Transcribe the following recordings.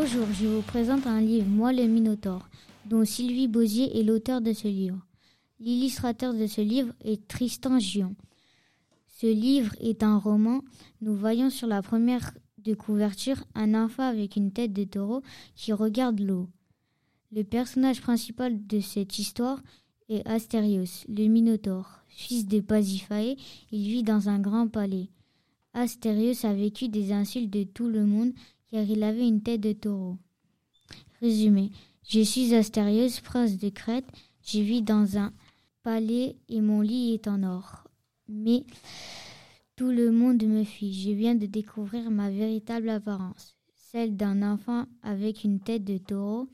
Bonjour, je vous présente un livre, Moi le Minotaure, dont Sylvie Bosier est l'auteur de ce livre. L'illustrateur de ce livre est Tristan Gion. Ce livre est un roman. Nous voyons sur la première de couverture un enfant avec une tête de taureau qui regarde l'eau. Le personnage principal de cette histoire est Astérios, le Minotaure. Fils de Pasiphae, il vit dans un grand palais. Astérios a vécu des insultes de tout le monde car il avait une tête de taureau. Résumé. Je suis Astérios, prince de Crète. Je vis dans un palais et mon lit est en or. Mais tout le monde me fuit. Je viens de découvrir ma véritable apparence, celle d'un enfant avec une tête de taureau.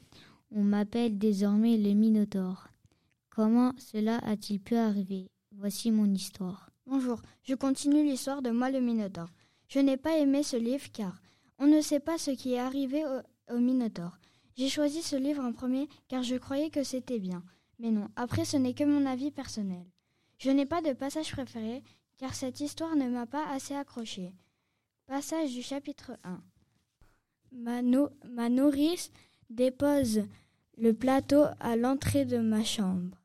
On m'appelle désormais le Minotaure. Comment cela a-t-il pu arriver? Voici mon histoire. Bonjour, je continue l'histoire de moi le Minotaure. Je n'ai pas aimé ce livre car on ne sait pas ce qui est arrivé au, au Minotaure. J'ai choisi ce livre en premier car je croyais que c'était bien. Mais non, après ce n'est que mon avis personnel. Je n'ai pas de passage préféré car cette histoire ne m'a pas assez accroché. Passage du chapitre 1. Ma, ma nourrice dépose le plateau à l'entrée de ma chambre.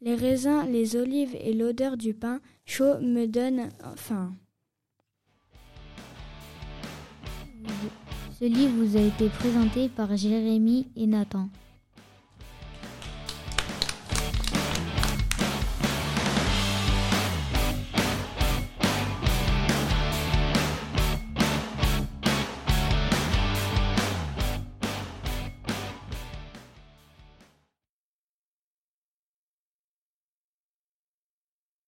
Les raisins, les olives et l'odeur du pain chaud me donnent faim. Ce livre vous a été présenté par Jérémy et Nathan.